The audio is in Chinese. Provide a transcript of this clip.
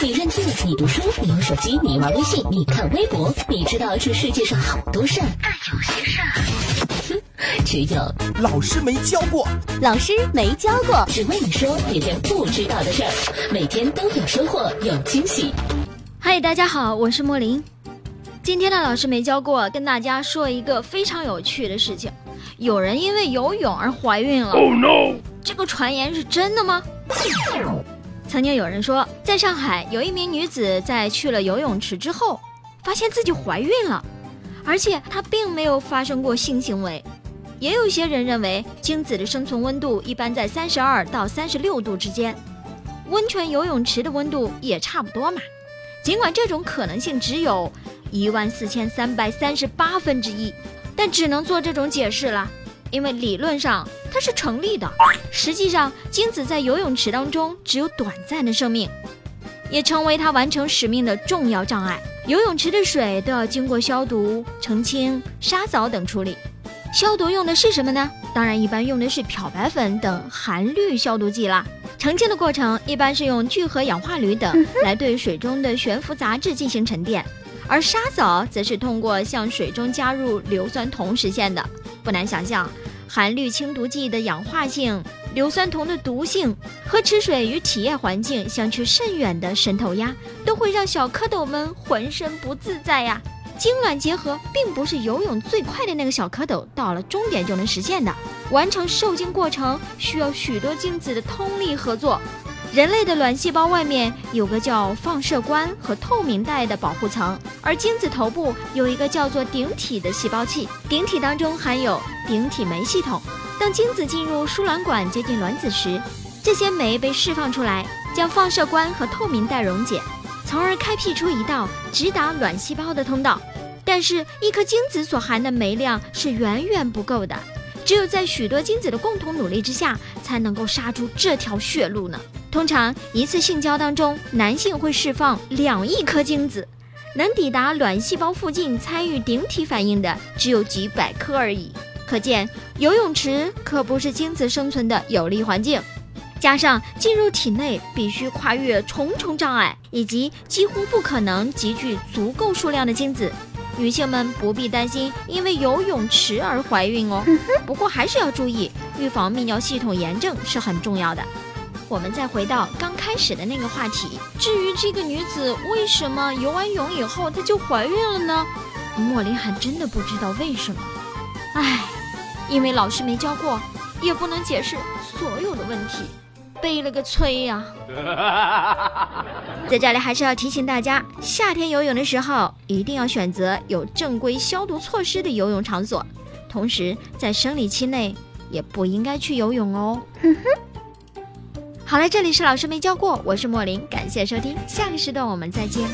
你认字，你读书，你用手机，你玩微信，你看微博，你知道这世界上好多事儿，但有些事儿，哼，只有老师没教过。老师没教过，只为你说别人不知道的事儿，每天都有收获，有惊喜。嗨，大家好，我是莫林。今天的老师没教过，跟大家说一个非常有趣的事情：有人因为游泳而怀孕了。Oh no！这个传言是真的吗？曾经有人说，在上海有一名女子在去了游泳池之后，发现自己怀孕了，而且她并没有发生过性行为。也有些人认为，精子的生存温度一般在三十二到三十六度之间，温泉游泳池的温度也差不多嘛。尽管这种可能性只有一万四千三百三十八分之一，但只能做这种解释了。因为理论上它是成立的，实际上精子在游泳池当中只有短暂的生命，也成为它完成使命的重要障碍。游泳池的水都要经过消毒、澄清、沙藻等处理。消毒用的是什么呢？当然，一般用的是漂白粉等含氯消毒剂啦。澄清的过程一般是用聚合氧化铝等 来对水中的悬浮杂质进行沉淀，而沙藻则是通过向水中加入硫酸铜实现的。不难想象，含氯清毒剂的氧化性、硫酸铜的毒性和池水与体液环境相去甚远的渗透压，都会让小蝌蚪们浑身不自在呀。精卵结合并不是游泳最快的那个小蝌蚪到了终点就能实现的，完成受精过程需要许多精子的通力合作。人类的卵细胞外面有个叫放射冠和透明带的保护层，而精子头部有一个叫做顶体的细胞器，顶体当中含有顶体酶系统。当精子进入输卵管接近卵子时，这些酶被释放出来，将放射冠和透明带溶解，从而开辟出一道直达卵细胞的通道。但是，一颗精子所含的酶量是远远不够的，只有在许多精子的共同努力之下，才能够杀出这条血路呢。通常一次性交当中，男性会释放两亿颗精子，能抵达卵细胞附近参与顶体反应的只有几百颗而已。可见游泳池可不是精子生存的有利环境。加上进入体内必须跨越重重障碍，以及几乎不可能集聚足够数量的精子，女性们不必担心因为游泳池而怀孕哦。不过还是要注意，预防泌尿系统炎症是很重要的。我们再回到刚开始的那个话题，至于这个女子为什么游完泳以后她就怀孕了呢？莫林还真的不知道为什么。唉，因为老师没教过，也不能解释所有的问题，背了个催呀！在这里还是要提醒大家，夏天游泳的时候一定要选择有正规消毒措施的游泳场所，同时在生理期内也不应该去游泳哦。好了，这里是老师没教过，我是莫林，感谢收听，下个时段我们再见。